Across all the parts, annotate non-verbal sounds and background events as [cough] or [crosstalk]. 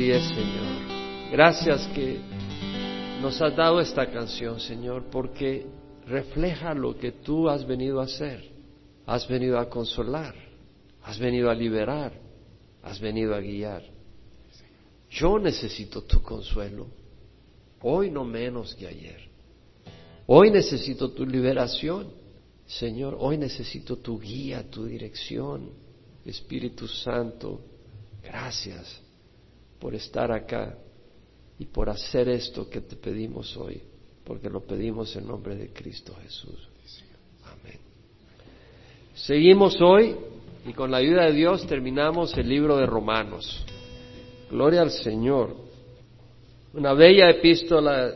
Es, Señor. Gracias que nos has dado esta canción, Señor, porque refleja lo que tú has venido a hacer. Has venido a consolar, has venido a liberar, has venido a guiar. Yo necesito tu consuelo, hoy no menos que ayer. Hoy necesito tu liberación, Señor, hoy necesito tu guía, tu dirección, Espíritu Santo. Gracias por estar acá y por hacer esto que te pedimos hoy, porque lo pedimos en nombre de Cristo Jesús. Amén. Seguimos hoy y con la ayuda de Dios terminamos el libro de Romanos. Gloria al Señor. Una bella epístola,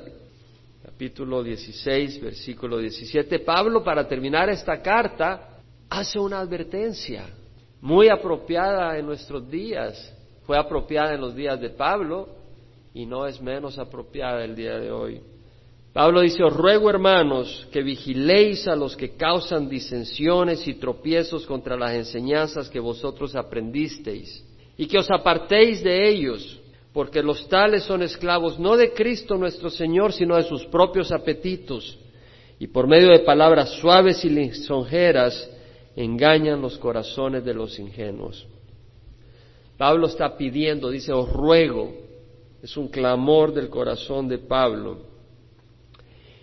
capítulo 16, versículo 17. Pablo, para terminar esta carta, hace una advertencia muy apropiada en nuestros días. Fue apropiada en los días de Pablo y no es menos apropiada el día de hoy. Pablo dice, os ruego hermanos que vigiléis a los que causan disensiones y tropiezos contra las enseñanzas que vosotros aprendisteis y que os apartéis de ellos, porque los tales son esclavos no de Cristo nuestro Señor, sino de sus propios apetitos, y por medio de palabras suaves y lisonjeras engañan los corazones de los ingenuos. Pablo está pidiendo, dice, os ruego, es un clamor del corazón de Pablo,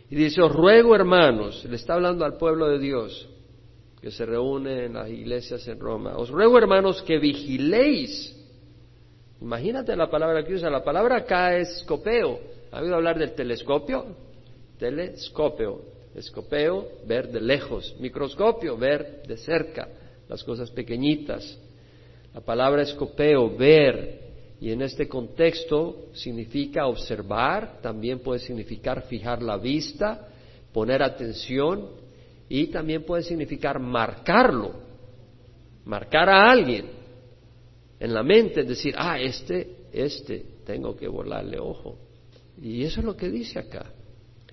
y dice, os ruego hermanos, le está hablando al pueblo de Dios que se reúne en las iglesias en Roma, os ruego hermanos que vigiléis. Imagínate la palabra que usa, la palabra acá es scopeo. ¿Ha oído hablar del telescopio? Telescopio. Escopeo, ver de lejos. Microscopio, ver de cerca las cosas pequeñitas. La palabra escopeo, ver, y en este contexto significa observar, también puede significar fijar la vista, poner atención y también puede significar marcarlo, marcar a alguien en la mente, decir, ah, este, este, tengo que volarle ojo. Y eso es lo que dice acá.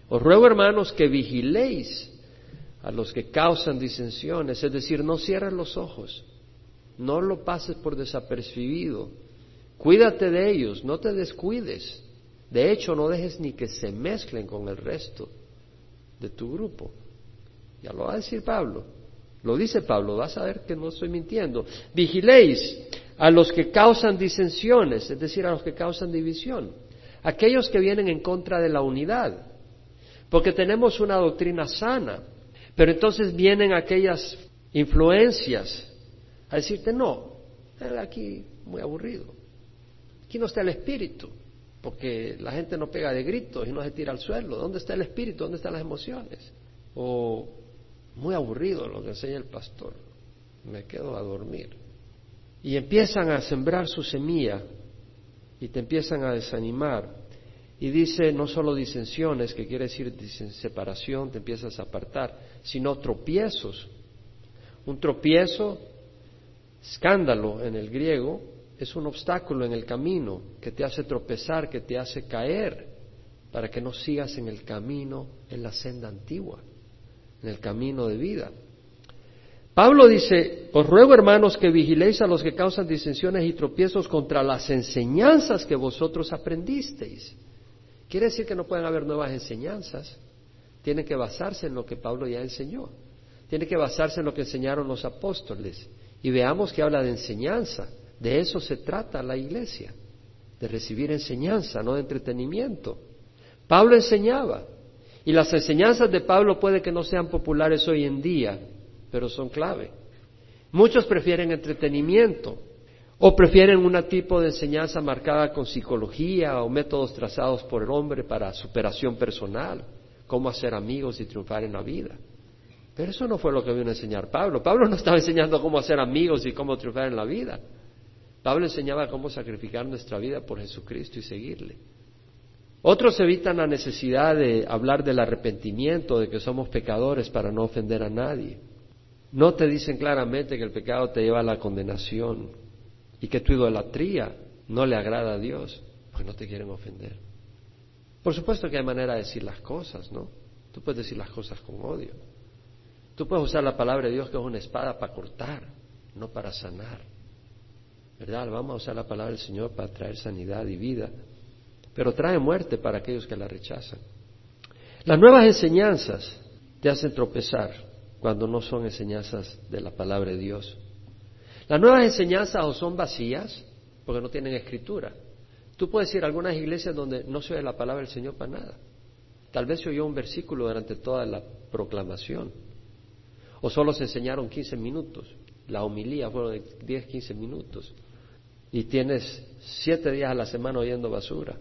Os ruego, hermanos, que vigiléis a los que causan disensiones, es decir, no cierres los ojos, no lo pases por desapercibido Cuídate de ellos, no te descuides. De hecho, no dejes ni que se mezclen con el resto de tu grupo. Ya lo va a decir Pablo. Lo dice Pablo, vas a ver que no estoy mintiendo. Vigiléis a los que causan disensiones, es decir, a los que causan división. Aquellos que vienen en contra de la unidad. Porque tenemos una doctrina sana. Pero entonces vienen aquellas influencias a decirte, no, aquí muy aburrido. Aquí no está el espíritu, porque la gente no pega de gritos y no se tira al suelo. ¿Dónde está el espíritu? ¿Dónde están las emociones? O muy aburrido lo que enseña el pastor. Me quedo a dormir. Y empiezan a sembrar su semilla y te empiezan a desanimar. Y dice no solo disensiones, que quiere decir separación, te empiezas a apartar, sino tropiezos. Un tropiezo, escándalo en el griego, es un obstáculo en el camino que te hace tropezar, que te hace caer, para que no sigas en el camino, en la senda antigua, en el camino de vida. Pablo dice, os ruego hermanos que vigiléis a los que causan disensiones y tropiezos contra las enseñanzas que vosotros aprendisteis. Quiere decir que no pueden haber nuevas enseñanzas, tiene que basarse en lo que Pablo ya enseñó, tiene que basarse en lo que enseñaron los apóstoles. Y veamos que habla de enseñanza. De eso se trata la iglesia, de recibir enseñanza, no de entretenimiento. Pablo enseñaba, y las enseñanzas de Pablo puede que no sean populares hoy en día, pero son clave. Muchos prefieren entretenimiento o prefieren un tipo de enseñanza marcada con psicología o métodos trazados por el hombre para superación personal, cómo hacer amigos y triunfar en la vida. Pero eso no fue lo que vino a enseñar Pablo. Pablo no estaba enseñando cómo hacer amigos y cómo triunfar en la vida. Pablo enseñaba cómo sacrificar nuestra vida por Jesucristo y seguirle. Otros evitan la necesidad de hablar del arrepentimiento, de que somos pecadores para no ofender a nadie. No te dicen claramente que el pecado te lleva a la condenación y que tu idolatría no le agrada a Dios, porque no te quieren ofender. Por supuesto que hay manera de decir las cosas, ¿no? Tú puedes decir las cosas con odio. Tú puedes usar la palabra de Dios que es una espada para cortar, no para sanar. ¿verdad? Vamos a usar la palabra del Señor para traer sanidad y vida, pero trae muerte para aquellos que la rechazan. Las nuevas enseñanzas te hacen tropezar cuando no son enseñanzas de la palabra de Dios. Las nuevas enseñanzas o son vacías porque no tienen escritura. Tú puedes ir a algunas iglesias donde no se oye la palabra del Señor para nada. Tal vez se oyó un versículo durante toda la proclamación. O solo se enseñaron 15 minutos. La homilía fueron de 10, 15 minutos. Y tienes siete días a la semana oyendo basura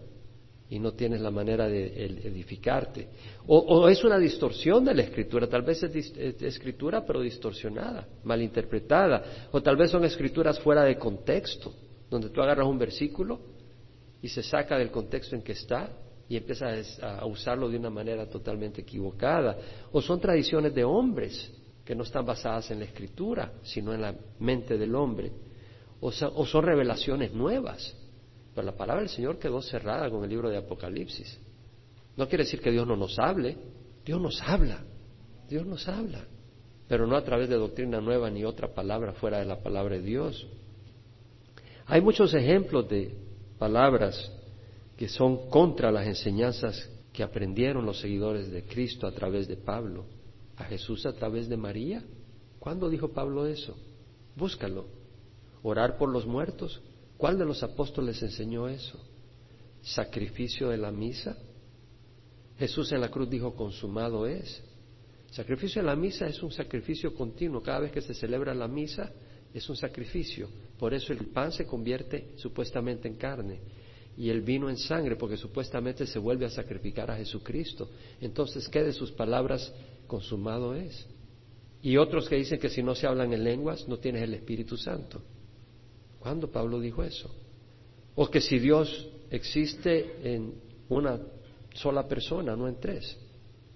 y no tienes la manera de edificarte. O, es una distorsión de la escritura, tal vez es, escritura pero distorsionada, malinterpretada, o tal vez son escrituras fuera de contexto, donde tú agarras un versículo y se saca del contexto en que está y empiezas a usarlo de una manera totalmente equivocada, o son tradiciones de hombres que no están basadas en la escritura, sino en la mente del hombre, o son revelaciones nuevas pero la palabra del Señor quedó cerrada con el libro de Apocalipsis. No quiere decir que Dios no nos hable. Dios nos habla. Dios nos habla. Pero no a través de doctrina nueva ni otra palabra fuera de la palabra de Dios. Hay muchos ejemplos de palabras que son contra las enseñanzas que aprendieron los seguidores de Cristo a través de Pablo, a Jesús a través de María. ¿Cuándo dijo Pablo eso? Búscalo. Orar por los muertos. ¿Cuál de los apóstoles enseñó eso? ¿Sacrificio de la misa? Jesús en la cruz dijo, consumado es. Sacrificio de la misa es un sacrificio continuo. Cada vez que se celebra la misa es un sacrificio. Por eso el pan se convierte supuestamente en carne y el vino en sangre, porque supuestamente se vuelve a sacrificar a Jesucristo. Entonces, ¿qué de sus palabras consumado es? Y otros que dicen que si no se hablan en lenguas no tienes el Espíritu Santo. ¿Cuándo Pablo dijo eso? O que si Dios existe en una sola persona, no en tres.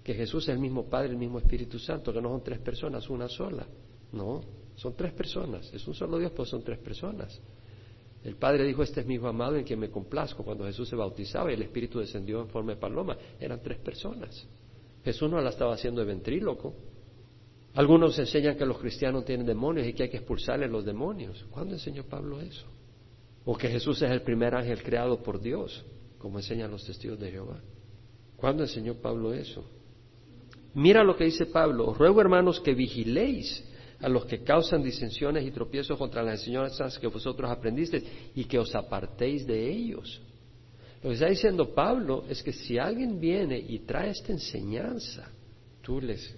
Que Jesús es el mismo Padre, el mismo Espíritu Santo, que no son tres personas, una sola. No, son tres personas. Es un solo Dios, pero son tres personas. El Padre dijo, este es mi hijo amado en quien me complazco. Cuando Jesús se bautizaba y el Espíritu descendió en forma de paloma, eran tres personas. Jesús no la estaba haciendo de ventríloco, algunos enseñan que los cristianos tienen demonios y que hay que expulsarles los demonios. ¿Cuándo enseñó Pablo eso? O que Jesús es el primer ángel creado por Dios, como enseñan los testigos de Jehová. ¿Cuándo enseñó Pablo eso? Mira lo que dice Pablo. Os ruego, hermanos, que vigiléis a los que causan disensiones y tropiezos contra las enseñanzas que vosotros aprendisteis y que os apartéis de ellos. Lo que está diciendo Pablo es que si alguien viene y trae esta enseñanza, tú les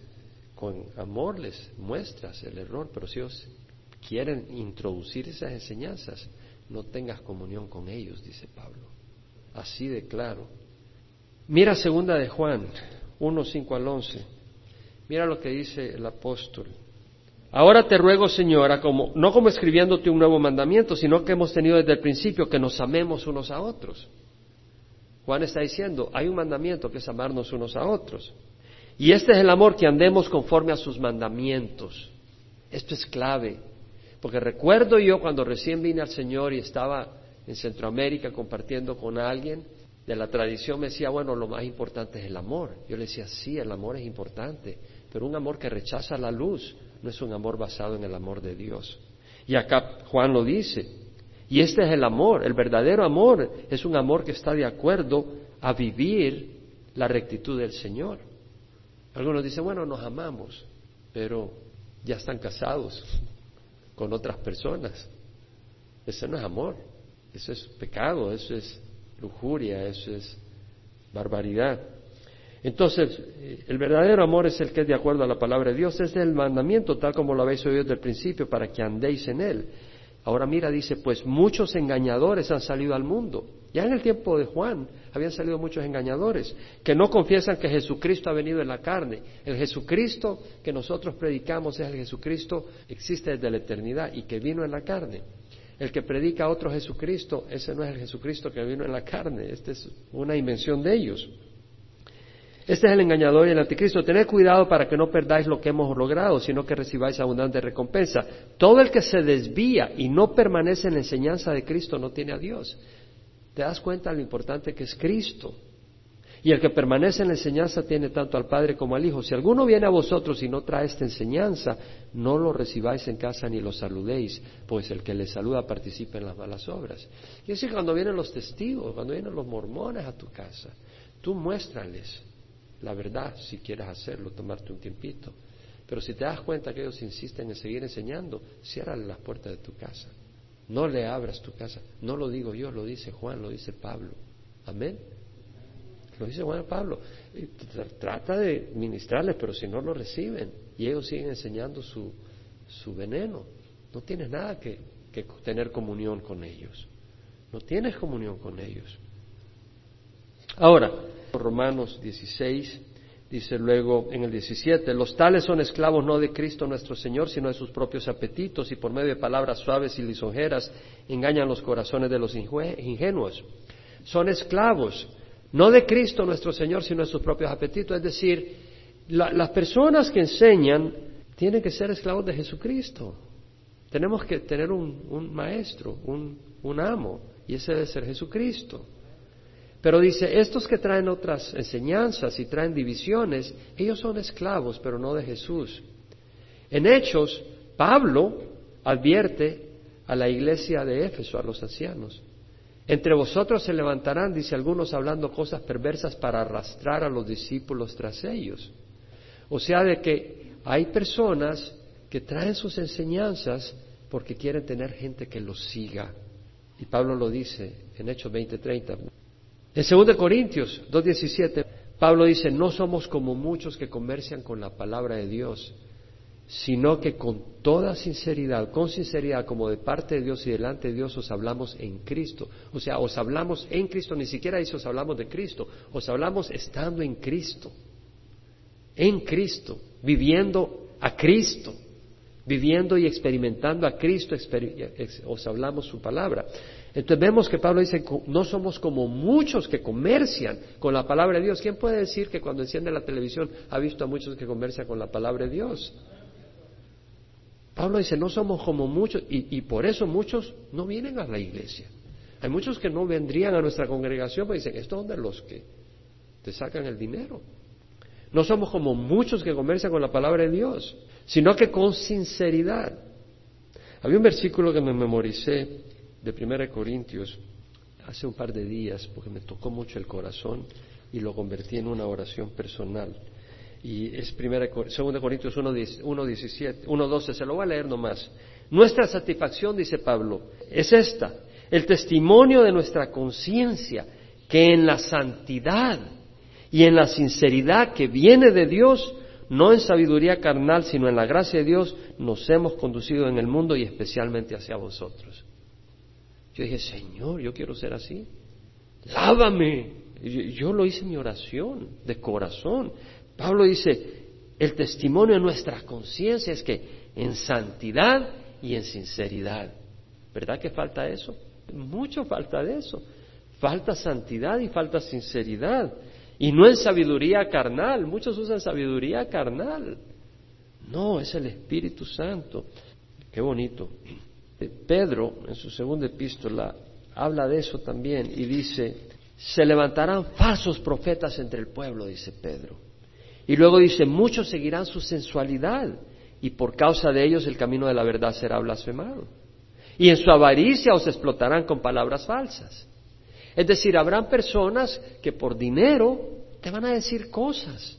con amor les muestras el error, pero si ellos quieren introducir esas enseñanzas, no tengas comunión con ellos, dice Pablo. Así de claro. Mira segunda de Juan, 1, 5 al 11. Mira lo que dice el apóstol. Ahora te ruego, Señora, como, no como escribiéndote un nuevo mandamiento, sino que hemos tenido desde el principio que nos amemos unos a otros. Juan está diciendo, hay un mandamiento que es amarnos unos a otros. Y este es el amor que andemos conforme a sus mandamientos. Esto es clave, porque recuerdo yo cuando recién vine al Señor y estaba en Centroamérica compartiendo con alguien, de la tradición me decía, bueno, lo más importante es el amor. Yo le decía, sí, el amor es importante, pero un amor que rechaza la luz no es un amor basado en el amor de Dios. Y acá Juan lo dice. Y este es el amor, el verdadero amor es un amor que está de acuerdo a vivir la rectitud del Señor. Algunos dicen, bueno, nos amamos, pero ya están casados con otras personas. Ese no es amor, eso es pecado, eso es lujuria, eso es barbaridad. Entonces, eh, el verdadero amor es el que es de acuerdo a la palabra de Dios, es el mandamiento tal como lo habéis oído desde el principio, para que andéis en él. Ahora mira, dice, pues muchos engañadores han salido al mundo. Ya en el tiempo de Juan habían salido muchos engañadores que no confiesan que Jesucristo ha venido en la carne. El Jesucristo que nosotros predicamos es el Jesucristo que existe desde la eternidad y que vino en la carne. El que predica otro Jesucristo, ese no es el Jesucristo que vino en la carne, esta es una invención de ellos. Este es el engañador y el anticristo. Tened cuidado para que no perdáis lo que hemos logrado, sino que recibáis abundante recompensa. Todo el que se desvía y no permanece en la enseñanza de Cristo no tiene a Dios. ¿Te das cuenta de lo importante que es Cristo? Y el que permanece en la enseñanza tiene tanto al Padre como al Hijo. Si alguno viene a vosotros y no trae esta enseñanza, no lo recibáis en casa ni lo saludéis, pues el que le saluda participa en las malas obras. Y así cuando vienen los testigos, cuando vienen los mormones a tu casa, tú muéstrales la verdad si quieres hacerlo, tomarte un tiempito. Pero si te das cuenta que ellos insisten en seguir enseñando, ciérrale las puertas de tu casa. No le abras tu casa. No lo digo yo, lo dice Juan, lo dice Pablo. Amén. Lo dice Juan Pablo. Trata de ministrarles, pero si no lo reciben y ellos siguen enseñando su, su veneno, no tienes nada que, que tener comunión con ellos. No tienes comunión con ellos. Ahora, Romanos 16 dice luego en el 17, los tales son esclavos no de Cristo nuestro Señor, sino de sus propios apetitos y por medio de palabras suaves y lisonjeras engañan los corazones de los ingenuos. Son esclavos no de Cristo nuestro Señor, sino de sus propios apetitos. Es decir, las personas que enseñan tienen que ser esclavos de Jesucristo. Tenemos que tener un, maestro, un, un amo, y ese debe ser Jesucristo. Pero dice, estos que traen otras enseñanzas y traen divisiones, ellos son esclavos, pero no de Jesús. En Hechos, Pablo advierte a la iglesia de Éfeso, a los ancianos, entre vosotros se levantarán, dice algunos, hablando cosas perversas para arrastrar a los discípulos tras ellos. O sea, de que hay personas que traen sus enseñanzas porque quieren tener gente que los siga. Y Pablo lo dice en Hechos 20:30. En 2 Corintios 2:17, Pablo dice, no somos como muchos que comercian con la palabra de Dios, sino que con toda sinceridad, con sinceridad como de parte de Dios y delante de Dios os hablamos en Cristo. O sea, os hablamos en Cristo, ni siquiera dice os hablamos de Cristo, os hablamos estando en Cristo, en Cristo, viviendo a Cristo, viviendo y experimentando a Cristo, os hablamos su palabra. Entonces vemos que Pablo dice, no somos como muchos que comercian con la palabra de Dios. ¿Quién puede decir que cuando enciende la televisión ha visto a muchos que comercian con la palabra de Dios? Pablo dice, no somos como muchos, y, por eso muchos no vienen a la iglesia. Hay muchos que no vendrían a nuestra congregación porque dicen, ¿esto de los que te sacan el dinero? No somos como muchos que comercian con la palabra de Dios, sino que con sinceridad. Había un versículo que me memoricé de 1 Corintios hace un par de días porque me tocó mucho el corazón y lo convertí en una oración personal y es primera, 2 Corintios 1.17, 1.12, se lo voy a leer nomás. Nuestra satisfacción, dice Pablo, es esta, el testimonio de nuestra conciencia, que en la santidad y en la sinceridad que viene de Dios, no en sabiduría carnal, sino en la gracia de Dios, nos hemos conducido en el mundo y especialmente hacia vosotros. Yo dije, Señor, yo quiero ser así. Lávame. Yo, lo hice en mi oración, de corazón. Pablo dice, el testimonio de nuestra conciencia es que en santidad y en sinceridad. ¿Verdad que falta eso? Mucho falta de eso. Falta santidad y falta sinceridad. Y no en sabiduría carnal. Muchos usan sabiduría carnal. No, es el Espíritu Santo. Qué bonito. Pedro, en su segunda epístola, habla de eso también y dice, se levantarán falsos profetas entre el pueblo, dice Pedro y luego dice, muchos seguirán su sensualidad y por causa de ellos el camino de la verdad será blasfemado. Y en su avaricia os explotarán con palabras falsas. Es decir, habrán personas que por dinero te van a decir cosas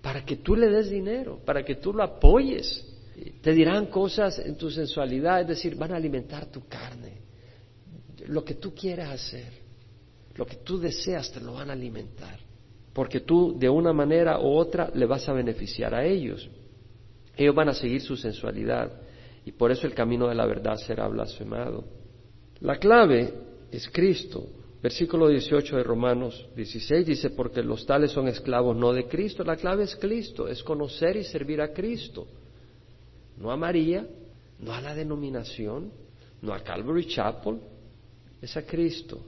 para que tú le des dinero, para que tú lo apoyes. Te dirán cosas en tu sensualidad, es decir, van a alimentar tu carne. Lo que tú quieras hacer, lo que tú deseas, te lo van a alimentar porque tú de una manera u otra le vas a beneficiar a ellos. Ellos van a seguir su sensualidad y por eso el camino de la verdad será blasfemado. La clave es Cristo. Versículo 18 de Romanos 16 dice, porque los tales son esclavos no de Cristo. La clave es Cristo, es conocer y servir a Cristo. No a María, no a la denominación, no a Calvary Chapel, es a Cristo.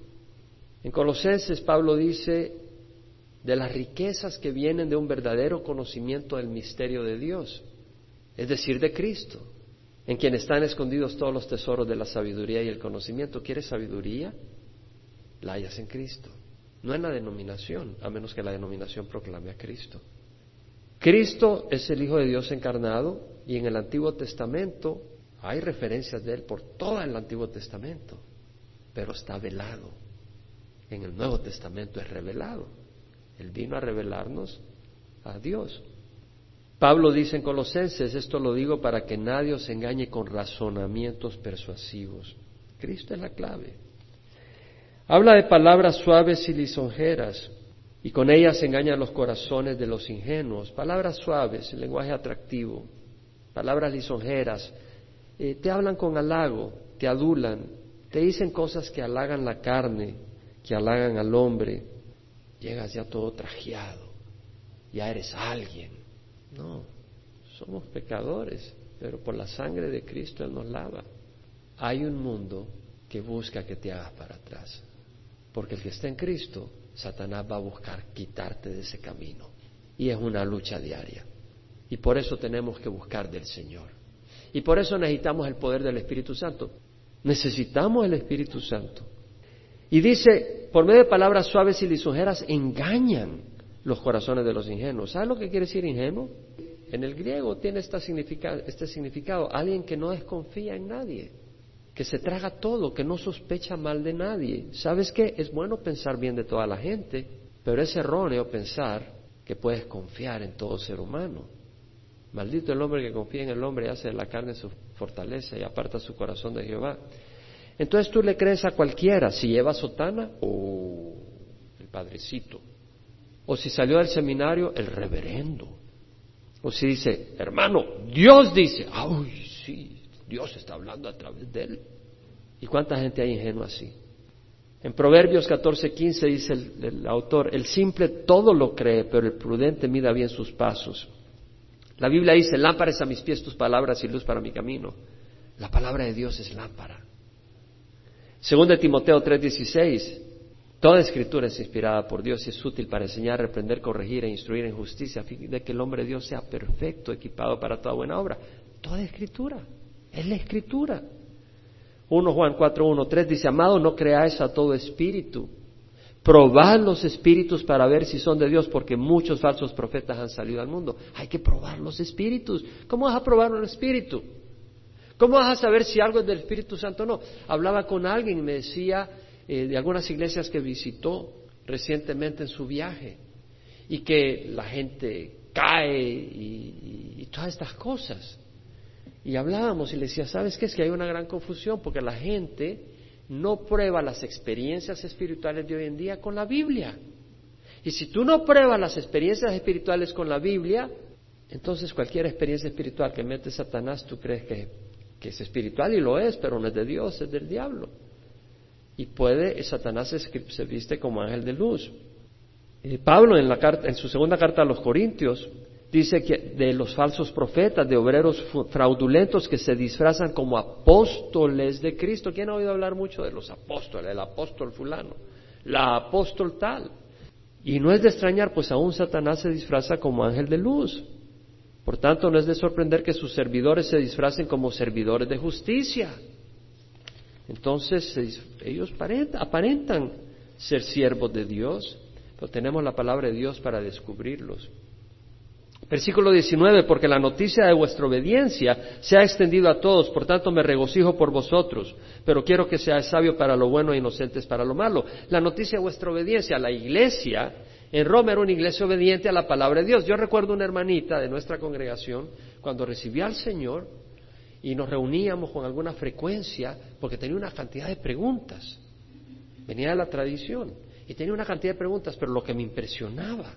En Colosenses Pablo dice, de las riquezas que vienen de un verdadero conocimiento del misterio de Dios, es decir, de Cristo, en quien están escondidos todos los tesoros de la sabiduría y el conocimiento. ¿Quieres sabiduría? La hayas en Cristo. no en la denominación, a menos que la denominación proclame a Cristo. Cristo es el Hijo de Dios encarnado y en el Antiguo Testamento hay referencias de Él por todo el Antiguo Testamento, pero está velado. En el Nuevo Testamento es revelado. Él vino a revelarnos a Dios. Pablo dice en Colosenses, esto lo digo para que nadie os engañe con razonamientos persuasivos. Cristo es la clave. Habla de palabras suaves y lisonjeras, y con ellas engañan los corazones de los ingenuos. Palabras suaves, lenguaje atractivo, palabras lisonjeras, eh, te hablan con halago, te adulan, te dicen cosas que halagan la carne, que halagan al hombre. Llegas ya todo trajeado, ya eres alguien no, somos pecadores, pero por la sangre de Cristo Él nos lava. Hay un mundo que busca que te hagas para atrás, porque el que está en Cristo, Satanás va a buscar quitarte de ese camino. Y es una lucha diaria. Y por eso tenemos que buscar del Señor. Y por eso necesitamos el poder del Espíritu Santo. Necesitamos el Espíritu Santo. Y dice, por medio de palabras suaves y lisonjeras, engañan los corazones de los ingenuos. ¿Sabes lo que quiere decir ingenuo? En el griego tiene este significado, alguien que no desconfía en nadie, que se traga todo, que no sospecha mal de nadie. ¿Sabes qué? Es bueno pensar bien de toda la gente, pero es erróneo pensar que puedes confiar en todo ser humano. Maldito el hombre que confía en el hombre y hace de la carne su fortaleza y aparta su corazón de Jehová. Entonces tú le crees a cualquiera, si lleva sotana, o el padrecito, o si salió del seminario, el reverendo. O si dice, hermano, Dios dice, ay, sí, Dios está hablando a través de él. ¿Y cuánta gente hay ingenua así? En Proverbios 14, 15 dice el, el, autor, el simple todo lo cree, pero el prudente mida bien sus pasos. La Biblia dice, lámparas a mis pies tus palabras y luz para mi camino. La palabra de Dios es lámpara. Según de Timoteo 3:16, Toda escritura es inspirada por Dios y es útil para enseñar, reprender, corregir e instruir en justicia, a fin de que el hombre de Dios sea perfecto, equipado para toda buena obra. Toda escritura, es la escritura. 1 Juan 4, 1, 3 dice, amado, no creáis a todo espíritu. Probad los espíritus para ver si son de Dios, porque muchos falsos profetas han salido al mundo. Hay que probar los espíritus. ¿Cómo vas a probar un espíritu? ¿Cómo vas a saber si algo es del Espíritu Santo o no? Hablaba con alguien y me decía, eh, de algunas iglesias que visitó recientemente en su viaje y que la gente cae y, todas estas cosas. Y hablábamos y le decía, ¿sabes qué? Es que hay una gran confusión porque la gente no prueba las experiencias espirituales de hoy en día con la Biblia. Y si tú no pruebas las experiencias espirituales con la Biblia, entonces cualquier experiencia espiritual que mete Satanás, tú crees que, es espiritual y lo es, pero no es de Dios, es del diablo y puede, Satanás se, viste como ángel de luz. Pablo en, la en su segunda carta a los Corintios dice que de los falsos profetas, de obreros fraudulentos que se disfrazan como apóstoles de Cristo. ¿Quién ha oído hablar mucho de los apóstoles? El apóstol fulano, la apóstol tal. Y no es de extrañar, pues aún Satanás se disfraza como ángel de luz. Por tanto, no es de sorprender que sus servidores se disfracen como servidores de justicia. Entonces ellos aparentan ser siervos de Dios, pero tenemos la palabra de Dios para descubrirlos. Versículo 19, porque la noticia de vuestra obediencia se ha extendido a todos, por tanto me regocijo por vosotros, pero quiero que seáis sabio para lo bueno e inocentes para lo malo. La noticia de vuestra obediencia, la iglesia en Roma era una iglesia obediente a la palabra de Dios. Yo recuerdo una hermanita de nuestra congregación, cuando recibió al Señor, y nos reuníamos con alguna frecuencia porque tenía una cantidad de preguntas. Venía de la tradición y tenía una cantidad de preguntas, pero lo que me impresionaba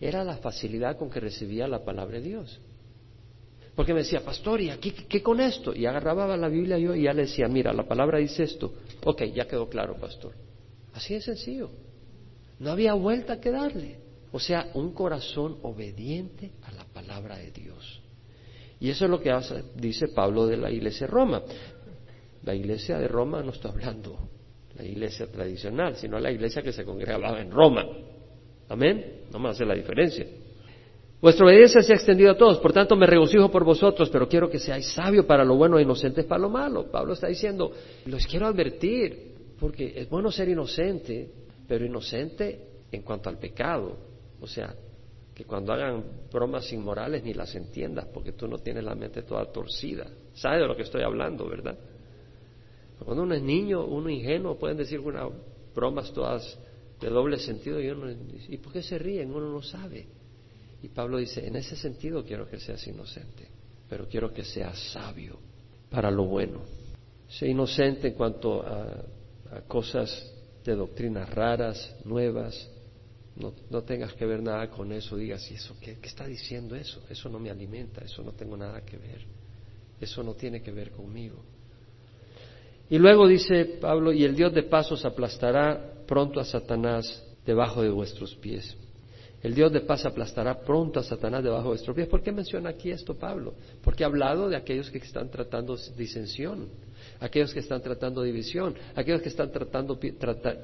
era la facilidad con que recibía la palabra de Dios. Porque me decía, pastor, ¿y aquí qué con esto? Y agarraba la Biblia yo y ya le decía, mira, la palabra dice esto. Ok, ya quedó claro, pastor. Así de sencillo. No había vuelta que darle. O sea, un corazón obediente a la palabra de Dios. Y eso es lo que hace, dice Pablo de la iglesia de Roma. La iglesia de Roma no está hablando la iglesia tradicional, sino la iglesia que se congregaba en Roma. Amén. No me hace la diferencia. Vuestra obediencia se ha extendido a todos, por tanto me regocijo por vosotros, pero quiero que seáis sabios para lo bueno e inocentes para lo malo. Pablo está diciendo, los quiero advertir, porque es bueno ser inocente, pero inocente en cuanto al pecado. O sea, que cuando hagan bromas inmorales ni las entiendas porque tú no tienes la mente toda torcida. ¿Sabes de lo que estoy hablando, verdad? Cuando uno es niño, uno ingenuo, pueden decir unas bromas todas de doble sentido y uno ¿y por qué se ríen? Uno no sabe. Y Pablo dice, en ese sentido quiero que seas inocente, pero quiero que seas sabio para lo bueno. Sé inocente en cuanto a, cosas de doctrinas raras, nuevas, no, tengas que ver nada con eso, digas, ¿y eso qué, qué, está diciendo eso? Eso no me alimenta, eso no tengo nada que ver, eso no tiene que ver conmigo. Y luego dice Pablo, y el Dios de pasos aplastará pronto a Satanás debajo de vuestros pies. El Dios de paz aplastará pronto a Satanás debajo de vuestros pies. ¿Por qué menciona aquí esto Pablo? Porque ha hablado de aquellos que están tratando disensión, aquellos que están tratando división, aquellos que están tratando,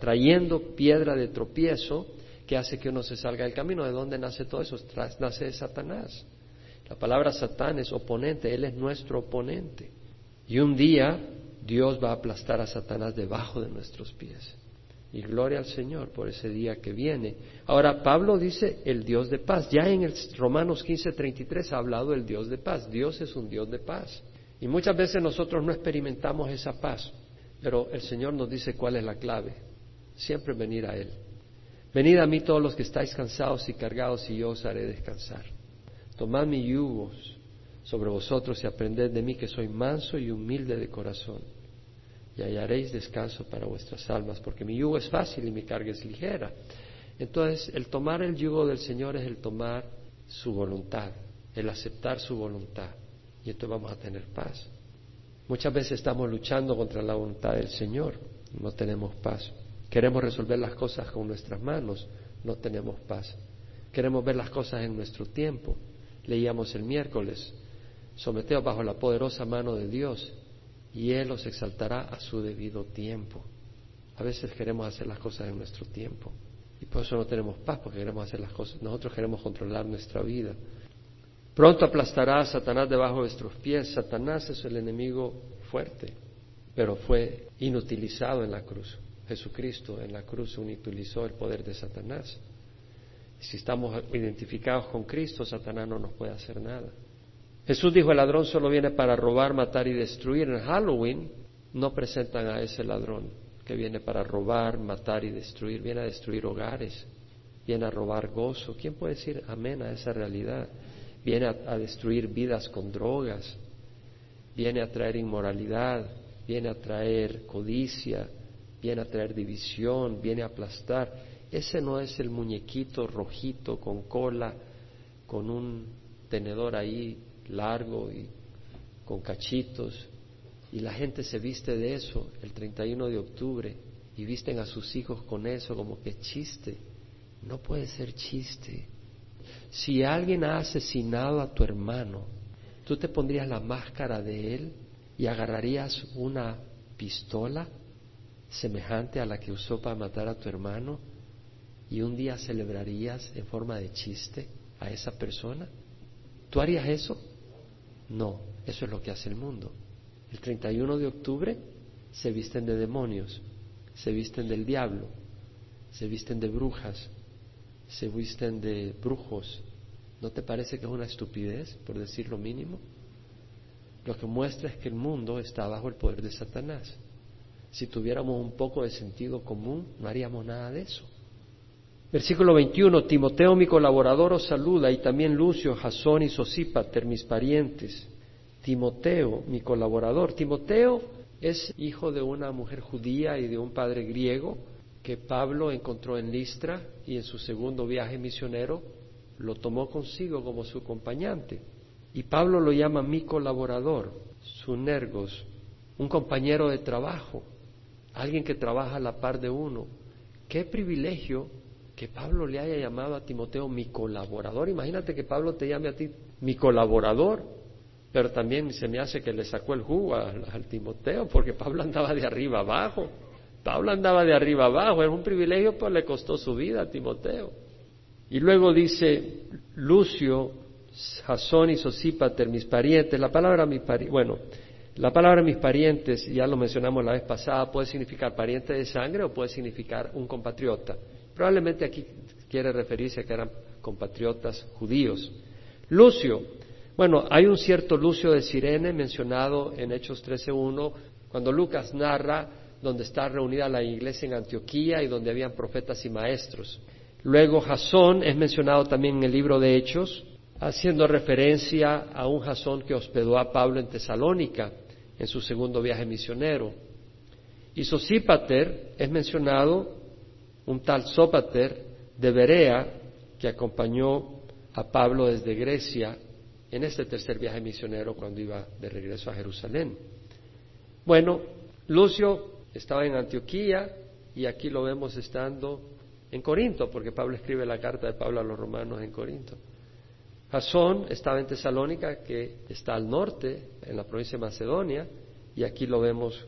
trayendo piedra de tropiezo que hace que uno se salga del camino. ¿De dónde nace todo eso? nace de Satanás. La palabra Satán es oponente, Él es nuestro oponente. Y un día Dios va a aplastar a Satanás debajo de nuestros pies. Y gloria al Señor por ese día que viene. Ahora, Pablo dice el Dios de paz. Ya en el Romanos 15:33 ha hablado del Dios de paz. Dios es un Dios de paz. Y muchas veces nosotros no experimentamos esa paz, pero el Señor nos dice cuál es la clave. Siempre venir a Él. Venid a mí todos los que estáis cansados y cargados y yo os haré descansar. Tomad mi yugo sobre vosotros y aprended de mí que soy manso y humilde de corazón. Y hallaréis descanso para vuestras almas, porque mi yugo es fácil y mi carga es ligera. Entonces, el tomar el yugo del Señor es el tomar su voluntad, el aceptar su voluntad. Y entonces vamos a tener paz. Muchas veces estamos luchando contra la voluntad del Señor, no tenemos paz. Queremos resolver las cosas con nuestras manos, no tenemos paz. Queremos ver las cosas en nuestro tiempo. Leíamos el miércoles, someteos bajo la poderosa mano de Dios y Él os exaltará a su debido tiempo. A veces queremos hacer las cosas en nuestro tiempo y por eso no tenemos paz, porque queremos hacer las cosas, nosotros queremos controlar nuestra vida. Pronto aplastará a Satanás debajo de vuestros pies. Satanás es el enemigo fuerte, pero fue inutilizado en la cruz. Jesucristo en la cruz utilizó el poder de Satanás. Si estamos identificados con Cristo, Satanás no nos puede hacer nada. Jesús dijo, el ladrón solo viene para robar, matar y destruir. En Halloween no presentan a ese ladrón que viene para robar, matar y destruir. Viene a destruir hogares, viene a robar gozo. ¿Quién puede decir amén a esa realidad? Viene a, destruir vidas con drogas, viene a traer inmoralidad, viene a traer codicia, viene a traer división, viene a aplastar. Ese no es el muñequito rojito con cola, con un tenedor ahí largo y con cachitos. Y la gente se viste de eso el 31 de octubre y visten a sus hijos con eso como que chiste. No puede ser chiste. Si alguien ha asesinado a tu hermano, tú te pondrías la máscara de él y agarrarías una pistola semejante a la que usó para matar a tu hermano y un día celebrarías en forma de chiste a esa persona? ¿Tú harías eso? No, eso es lo que hace el mundo. El 31 de octubre se visten de demonios, se visten del diablo, se visten de brujas, se visten de brujos. ¿No te parece que es una estupidez, por decir lo mínimo? Lo que muestra es que el mundo está bajo el poder de Satanás. Si tuviéramos un poco de sentido común, no haríamos nada de eso. Versículo 21, Timoteo, mi colaborador, os saluda, y también Lucio, Jasón y Sosípater, mis parientes. Timoteo, mi colaborador. Timoteo es hijo de una mujer judía y de un padre griego que Pablo encontró en Listra y en su segundo viaje misionero lo tomó consigo como su acompañante. Y Pablo lo llama mi colaborador, su nergos, un compañero de trabajo alguien que trabaja a la par de uno. Qué privilegio que Pablo le haya llamado a Timoteo mi colaborador. Imagínate que Pablo te llame a ti mi colaborador, pero también se me hace que le sacó el jugo al, Timoteo, porque Pablo andaba de arriba abajo. Pablo andaba de arriba abajo, era un privilegio, pues le costó su vida a Timoteo. Y luego dice Lucio, Jasón y Sosípater, mis parientes, la palabra mi pariente, bueno, La palabra mis parientes, ya lo mencionamos la vez pasada, puede significar pariente de sangre o puede significar un compatriota. Probablemente aquí quiere referirse a que eran compatriotas judíos. Lucio, bueno, hay un cierto Lucio de Sirene mencionado en Hechos 13.1, cuando Lucas narra donde está reunida la iglesia en Antioquía y donde habían profetas y maestros. Luego Jasón es mencionado también en el libro de Hechos, haciendo referencia a un Jasón que hospedó a Pablo en Tesalónica en su segundo viaje misionero. Y Sosípater es mencionado, un tal Sópater de Berea, que acompañó a Pablo desde Grecia en este tercer viaje misionero cuando iba de regreso a Jerusalén. Bueno, Lucio estaba en Antioquía y aquí lo vemos estando en Corinto, porque Pablo escribe la carta de Pablo a los romanos en Corinto. Jasón estaba en Tesalónica, que está al norte, en la provincia de Macedonia, y aquí lo vemos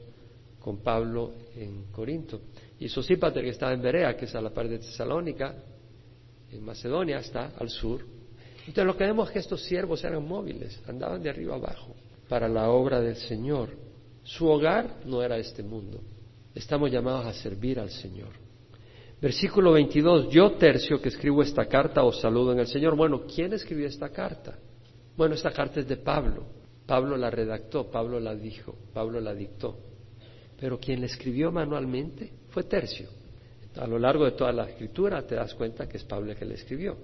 con Pablo en Corinto. Y Sosípater, que estaba en Berea, que es a la parte de Tesalónica, en Macedonia, está al sur. Entonces lo que vemos es que estos siervos eran móviles, andaban de arriba abajo para la obra del Señor. Su hogar no era este mundo. Estamos llamados a servir al Señor. Versículo 22, yo tercio que escribo esta carta os saludo en el Señor. Bueno, ¿quién escribió esta carta? Bueno, esta carta es de Pablo. Pablo la redactó, Pablo la dijo, Pablo la dictó. Pero quien la escribió manualmente fue tercio. A lo largo de toda la escritura te das cuenta que es Pablo el que la escribió.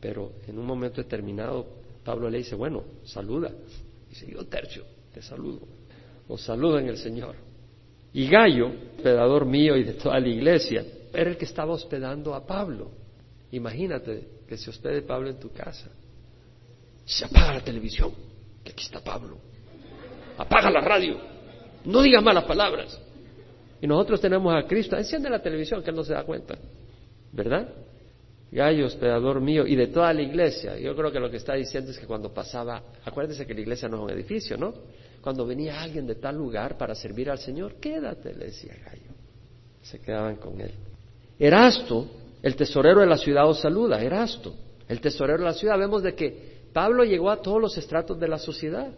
Pero en un momento determinado Pablo le dice, bueno, saluda. Dice, yo tercio, te saludo. Os saludo en el Señor. Y Gallo, hospedador mío y de toda la iglesia, era el que estaba hospedando a Pablo. Imagínate que se hospede Pablo en tu casa. Se apaga la televisión, que aquí está Pablo. Apaga la radio. No digas malas palabras. Y nosotros tenemos a Cristo. Enciende la televisión, que él no se da cuenta. ¿Verdad? Gallo, hospedador mío, y de toda la iglesia. Yo creo que lo que está diciendo es que cuando pasaba, acuérdense que la iglesia no es un edificio, ¿no? Cuando venía alguien de tal lugar para servir al Señor, quédate, le decía Gallo. Se quedaban con él. Erasto, el tesorero de la ciudad, os saluda. Erasto, el tesorero de la ciudad. Vemos de que Pablo llegó a todos los estratos de la sociedad.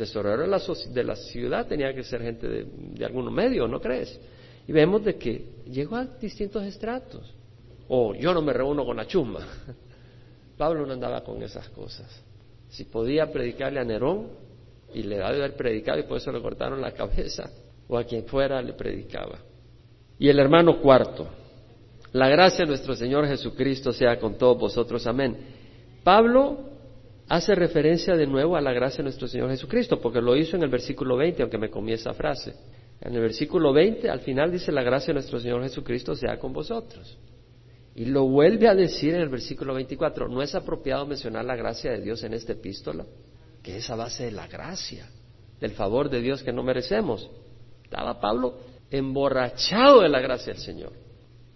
Tesorero de la, ciudad tenía que ser gente de, de algún medio, ¿no crees? Y vemos de que llegó a distintos estratos. O yo no me reúno con la chumba. [laughs] Pablo no andaba con esas cosas. Si podía predicarle a Nerón, y le da de haber predicado y por eso le cortaron la cabeza, o a quien fuera le predicaba. Y el hermano cuarto, la gracia de nuestro Señor Jesucristo sea con todos vosotros, amén. Pablo hace referencia de nuevo a la gracia de nuestro Señor Jesucristo, porque lo hizo en el versículo 20, aunque me comí esa frase. En el versículo 20, al final dice, la gracia de nuestro Señor Jesucristo sea con vosotros. Y lo vuelve a decir en el versículo 24, ¿no es apropiado mencionar la gracia de Dios en esta epístola? Que es a base de la gracia, del favor de Dios que no merecemos. Estaba Pablo emborrachado de la gracia del Señor.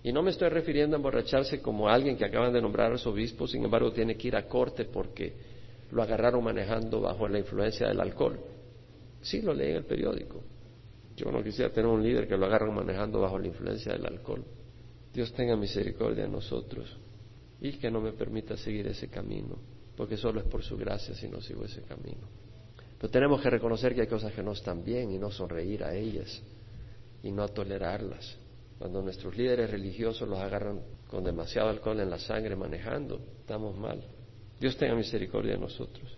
Y no me estoy refiriendo a emborracharse como alguien que acaban de nombrar obispo, sin embargo tiene que ir a corte porque lo agarraron manejando bajo la influencia del alcohol. Sí, lo leí en el periódico. Yo no quisiera tener un líder que lo agarran manejando bajo la influencia del alcohol. Dios tenga misericordia de nosotros y que no me permita seguir ese camino, porque solo es por su gracia si no sigo ese camino. Pero tenemos que reconocer que hay cosas que no están bien y no sonreír a ellas y no tolerarlas. Cuando nuestros líderes religiosos los agarran con demasiado alcohol en la sangre manejando, estamos mal. Dios tenga misericordia de nosotros.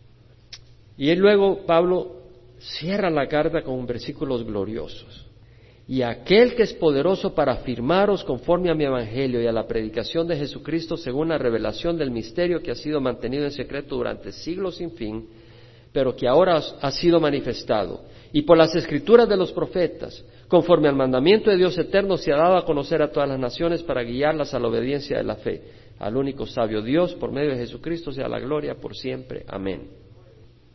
Y luego Pablo cierra la carta con versículos gloriosos y aquel que es poderoso para afirmaros conforme a mi evangelio y a la predicación de Jesucristo según la revelación del misterio que ha sido mantenido en secreto durante siglos sin fin, pero que ahora ha sido manifestado. Y por las escrituras de los profetas, conforme al mandamiento de Dios eterno, se ha dado a conocer a todas las naciones para guiarlas a la obediencia de la fe. Al único sabio Dios, por medio de Jesucristo, sea la gloria por siempre. Amén.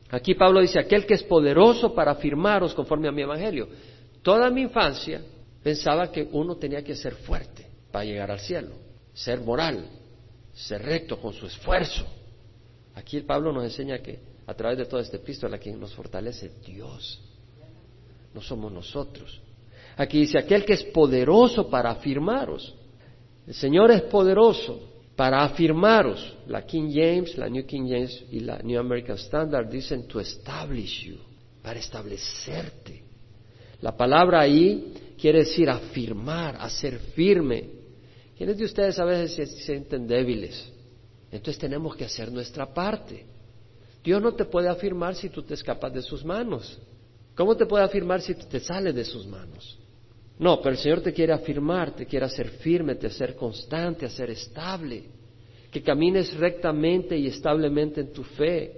Aquí Pablo dice, aquel que es poderoso para afirmaros conforme a mi evangelio. Toda mi infancia pensaba que uno tenía que ser fuerte para llegar al cielo, ser moral, ser recto con su esfuerzo. Aquí el Pablo nos enseña que a través de toda esta epístola quien nos fortalece Dios, no somos nosotros. Aquí dice aquel que es poderoso para afirmaros. El Señor es poderoso para afirmaros. La King James, la New King James y la New American Standard dicen to establish you para establecerte. La palabra ahí quiere decir afirmar, hacer firme. ¿Quiénes de ustedes a veces se sienten débiles? Entonces tenemos que hacer nuestra parte. Dios no te puede afirmar si tú te escapas de sus manos. ¿Cómo te puede afirmar si te sales de sus manos? No, pero el Señor te quiere afirmar, te quiere hacer firme, te hacer constante, hacer estable, que camines rectamente y establemente en tu fe,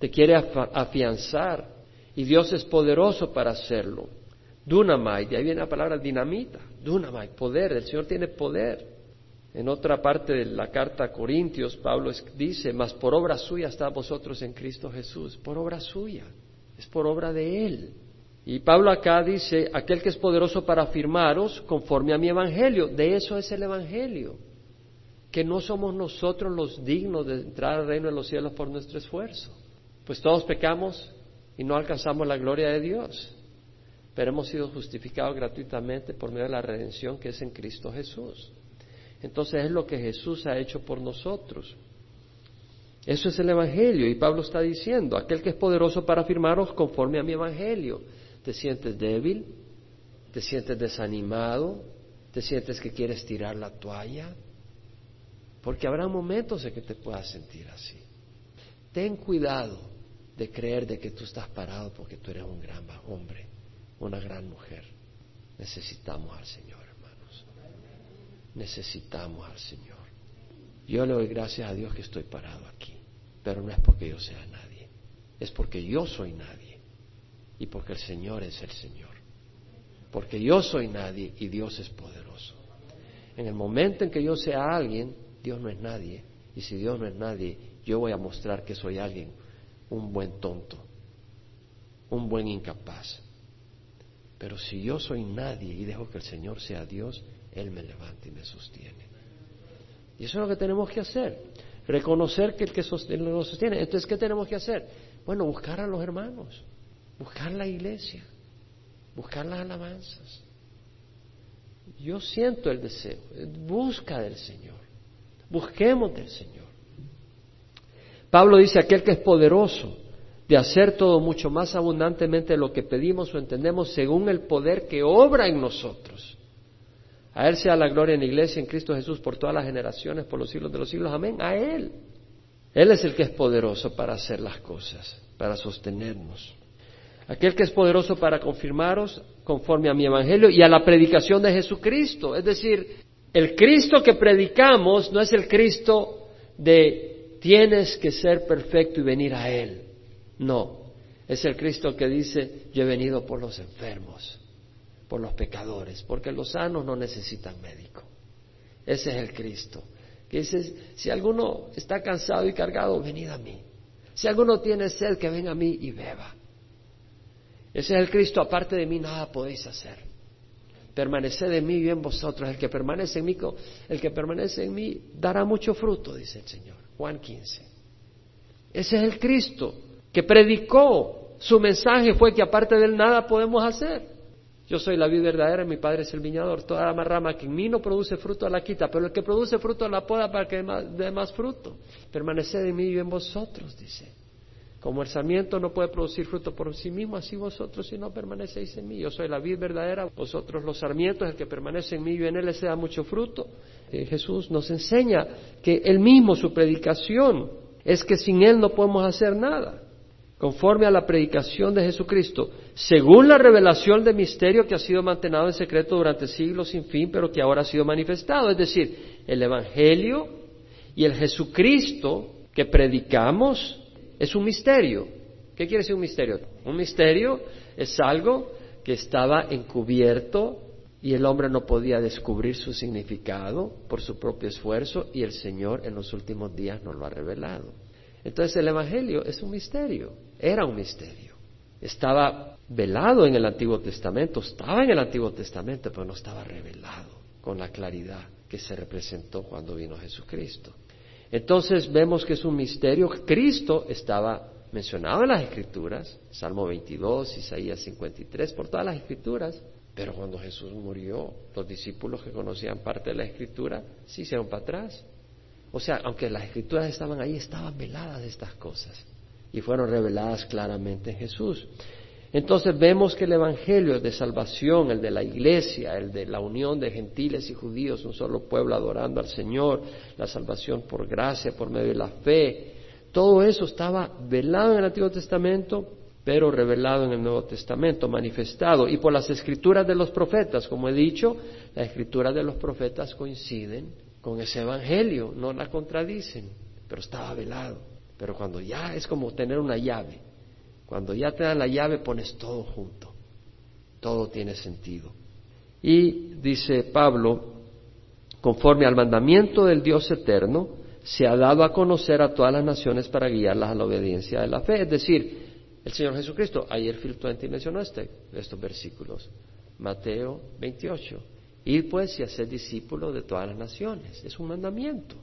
te quiere afianzar. Y Dios es poderoso para hacerlo. Dunamai, de ahí viene la palabra dinamita, dunamai, poder, el Señor tiene poder. En otra parte de la carta a Corintios, Pablo dice, mas por obra suya está vosotros en Cristo Jesús, por obra suya, es por obra de Él. Y Pablo acá dice, aquel que es poderoso para afirmaros conforme a mi evangelio, de eso es el evangelio, que no somos nosotros los dignos de entrar al reino de los cielos por nuestro esfuerzo, pues todos pecamos y no alcanzamos la gloria de Dios, pero hemos sido justificados gratuitamente por medio de la redención que es en Cristo Jesús. Entonces es lo que Jesús ha hecho por nosotros. Eso es el Evangelio. Y Pablo está diciendo, aquel que es poderoso para afirmaros conforme a mi Evangelio. ¿Te sientes débil? ¿Te sientes desanimado? ¿Te sientes que quieres tirar la toalla? Porque habrá momentos en que te puedas sentir así. Ten cuidado de creer de que tú estás parado porque tú eres un gran hombre, una gran mujer. Necesitamos al Señor, hermanos. Necesitamos al Señor. Yo le doy gracias a Dios que estoy parado aquí, pero no es porque yo sea nadie, es porque yo soy nadie y porque el Señor es el Señor. Porque yo soy nadie y Dios es poderoso. En el momento en que yo sea alguien, Dios no es nadie. Y si Dios no es nadie, yo voy a mostrar que soy alguien, un buen tonto, un buen incapaz. Pero si yo soy nadie y dejo que el Señor sea Dios, Él me levanta y me sostiene. Y eso es lo que tenemos que hacer. Reconocer que el que nos sostiene. Entonces, ¿qué tenemos que hacer? Bueno, buscar a los hermanos buscar la iglesia, buscar las alabanzas. Yo siento el deseo, busca del Señor, busquemos del Señor. Pablo dice, aquel que es poderoso de hacer todo mucho más abundantemente lo que pedimos o entendemos según el poder que obra en nosotros. A Él sea la gloria en la iglesia, en Cristo Jesús, por todas las generaciones, por los siglos de los siglos. Amén. A Él. Él es el que es poderoso para hacer las cosas, para sostenernos aquel que es poderoso para confirmaros conforme a mi evangelio y a la predicación de Jesucristo. Es decir, el Cristo que predicamos no es el Cristo de tienes que ser perfecto y venir a Él. No, es el Cristo que dice yo he venido por los enfermos, por los pecadores, porque los sanos no necesitan médico. Ese es el Cristo. Que dice, si alguno está cansado y cargado, venid a mí. Si alguno tiene sed, que venga a mí y beba. Ese es el Cristo, aparte de mí nada podéis hacer. Permaneced en mí y en vosotros. El que permanece en mí, el que permanece en mí dará mucho fruto, dice el Señor. Juan 15. Ese es el Cristo que predicó. Su mensaje fue que aparte de él nada podemos hacer. Yo soy la vida verdadera, mi padre es el viñador. Toda la rama que en mí no produce fruto la quita, pero el que produce fruto la poda para que dé más fruto. Permaneced en mí y en vosotros, dice. Como el sarmiento no puede producir fruto por sí mismo, así vosotros si no permanecéis en mí. Yo soy la vid verdadera, vosotros los sarmientos, el que permanece en mí y en él se da mucho fruto. Eh, Jesús nos enseña que él mismo, su predicación, es que sin él no podemos hacer nada. Conforme a la predicación de Jesucristo, según la revelación del misterio que ha sido mantenido en secreto durante siglos sin fin, pero que ahora ha sido manifestado. Es decir, el Evangelio y el Jesucristo que predicamos es un misterio. ¿Qué quiere decir un misterio? Un misterio es algo que estaba encubierto y el hombre no podía descubrir su significado por su propio esfuerzo y el Señor en los últimos días nos lo ha revelado. Entonces el Evangelio es un misterio, era un misterio. Estaba velado en el Antiguo Testamento, estaba en el Antiguo Testamento, pero no estaba revelado con la claridad que se representó cuando vino Jesucristo. Entonces vemos que es un misterio. Cristo estaba mencionado en las Escrituras, Salmo 22, Isaías 53, por todas las Escrituras. Pero cuando Jesús murió, los discípulos que conocían parte de la Escritura se hicieron para atrás. O sea, aunque las Escrituras estaban ahí, estaban veladas estas cosas y fueron reveladas claramente en Jesús. Entonces vemos que el Evangelio de salvación, el de la iglesia, el de la unión de gentiles y judíos, un solo pueblo adorando al Señor, la salvación por gracia, por medio de la fe, todo eso estaba velado en el Antiguo Testamento, pero revelado en el Nuevo Testamento, manifestado. Y por las escrituras de los profetas, como he dicho, las escrituras de los profetas coinciden con ese Evangelio, no la contradicen, pero estaba velado. Pero cuando ya es como tener una llave, cuando ya te dan la llave pones todo junto, todo tiene sentido. Y dice Pablo, conforme al mandamiento del Dios eterno, se ha dado a conocer a todas las naciones para guiarlas a la obediencia de la fe. Es decir, el Señor Jesucristo, ayer Phil Twenty mencionó este, estos versículos, Mateo 28. Ir pues y hacer discípulos de todas las naciones, es un mandamiento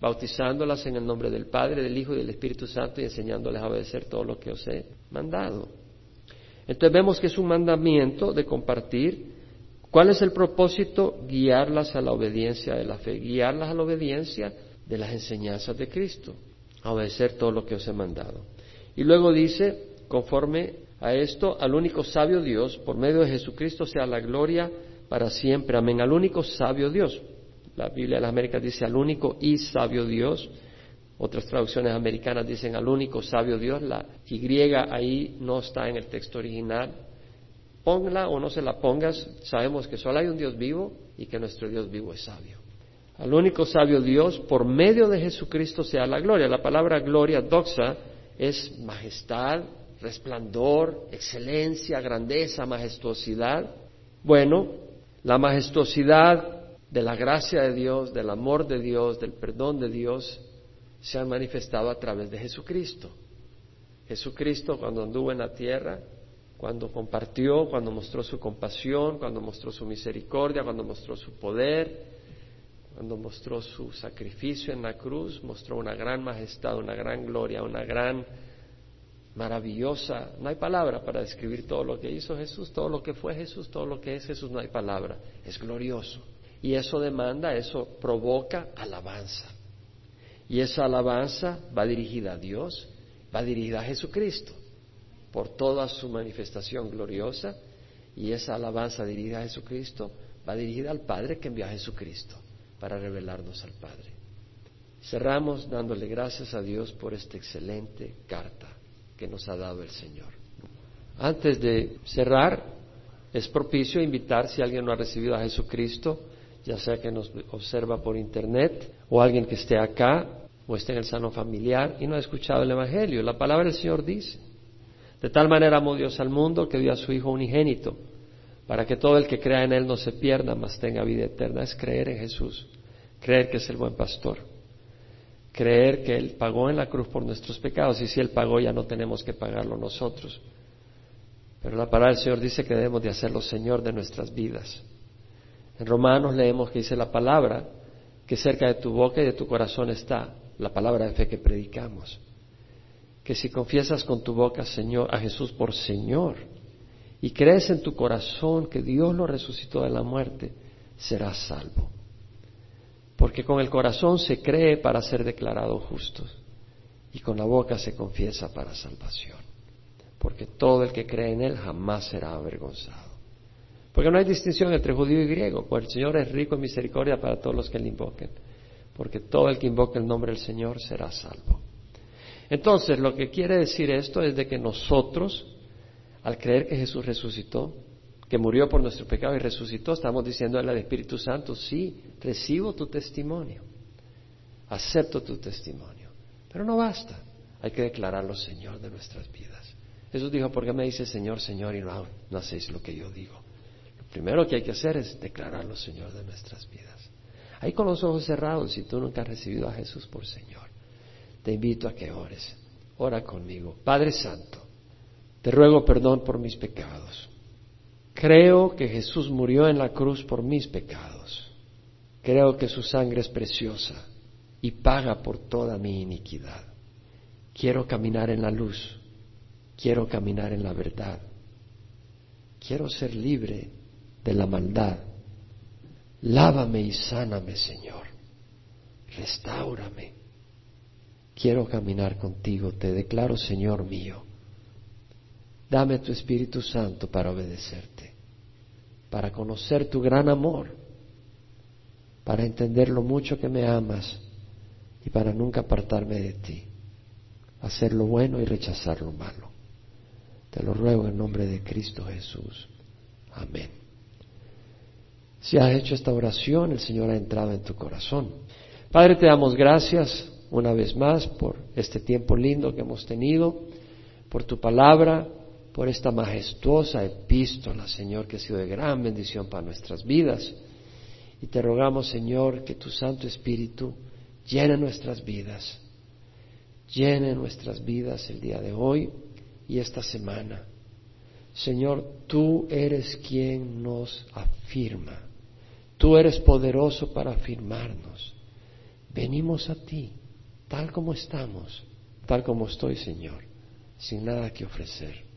bautizándolas en el nombre del Padre, del Hijo y del Espíritu Santo y enseñándoles a obedecer todo lo que os he mandado. Entonces vemos que es un mandamiento de compartir. ¿Cuál es el propósito? Guiarlas a la obediencia de la fe, guiarlas a la obediencia de las enseñanzas de Cristo, a obedecer todo lo que os he mandado. Y luego dice, conforme a esto, al único sabio Dios, por medio de Jesucristo sea la gloria para siempre. Amén. Al único sabio Dios. La Biblia de las Américas dice al único y sabio Dios. Otras traducciones americanas dicen al único sabio Dios. La Y ahí no está en el texto original. Póngala o no se la pongas, sabemos que solo hay un Dios vivo y que nuestro Dios vivo es sabio. Al único sabio Dios, por medio de Jesucristo sea la gloria. La palabra gloria, doxa, es majestad, resplandor, excelencia, grandeza, majestuosidad. Bueno, la majestuosidad de la gracia de Dios, del amor de Dios, del perdón de Dios, se han manifestado a través de Jesucristo. Jesucristo cuando anduvo en la tierra, cuando compartió, cuando mostró su compasión, cuando mostró su misericordia, cuando mostró su poder, cuando mostró su sacrificio en la cruz, mostró una gran majestad, una gran gloria, una gran maravillosa, no hay palabra para describir todo lo que hizo Jesús, todo lo que fue Jesús, todo lo que es Jesús, no hay palabra, es glorioso. Y eso demanda, eso provoca alabanza. Y esa alabanza va dirigida a Dios, va dirigida a Jesucristo, por toda su manifestación gloriosa. Y esa alabanza dirigida a Jesucristo va dirigida al Padre que envió a Jesucristo para revelarnos al Padre. Cerramos dándole gracias a Dios por esta excelente carta que nos ha dado el Señor. Antes de cerrar, es propicio invitar si alguien no ha recibido a Jesucristo ya sea que nos observa por internet o alguien que esté acá o esté en el sano familiar y no ha escuchado el Evangelio. La palabra del Señor dice, de tal manera amó Dios al mundo que dio a su Hijo unigénito, para que todo el que crea en Él no se pierda, mas tenga vida eterna. Es creer en Jesús, creer que es el buen pastor, creer que Él pagó en la cruz por nuestros pecados y si Él pagó ya no tenemos que pagarlo nosotros. Pero la palabra del Señor dice que debemos de hacerlo Señor de nuestras vidas. En Romanos leemos que dice la palabra que cerca de tu boca y de tu corazón está la palabra de fe que predicamos. Que si confiesas con tu boca Señor, a Jesús por Señor y crees en tu corazón que Dios lo resucitó de la muerte, serás salvo. Porque con el corazón se cree para ser declarado justo y con la boca se confiesa para salvación. Porque todo el que cree en Él jamás será avergonzado. Porque no hay distinción entre judío y griego, pues el Señor es rico en misericordia para todos los que le invoquen, porque todo el que invoque el nombre del Señor será salvo. Entonces, lo que quiere decir esto es de que nosotros, al creer que Jesús resucitó, que murió por nuestro pecado y resucitó, estamos diciendo al Espíritu Santo, sí, recibo tu testimonio, acepto tu testimonio. Pero no basta, hay que declararlo Señor de nuestras vidas. Jesús dijo, ¿por qué me dice Señor, Señor y no, no hacéis lo que yo digo? Primero que hay que hacer es declararlo Señor de nuestras vidas. Ahí con los ojos cerrados, si tú nunca has recibido a Jesús por Señor, te invito a que ores. Ora conmigo. Padre Santo, te ruego perdón por mis pecados. Creo que Jesús murió en la cruz por mis pecados. Creo que su sangre es preciosa y paga por toda mi iniquidad. Quiero caminar en la luz. Quiero caminar en la verdad. Quiero ser libre de la maldad. Lávame y sáname, Señor. Restáurame. Quiero caminar contigo. Te declaro, Señor mío. Dame tu Espíritu Santo para obedecerte, para conocer tu gran amor, para entender lo mucho que me amas y para nunca apartarme de ti, hacer lo bueno y rechazar lo malo. Te lo ruego en nombre de Cristo Jesús. Amén. Si has hecho esta oración, el Señor ha entrado en tu corazón. Padre, te damos gracias una vez más por este tiempo lindo que hemos tenido, por tu palabra, por esta majestuosa epístola, Señor, que ha sido de gran bendición para nuestras vidas. Y te rogamos, Señor, que tu Santo Espíritu llene nuestras vidas, llene nuestras vidas el día de hoy y esta semana. Señor, tú eres quien nos afirma. Tú eres poderoso para afirmarnos. Venimos a ti, tal como estamos, tal como estoy, Señor, sin nada que ofrecer.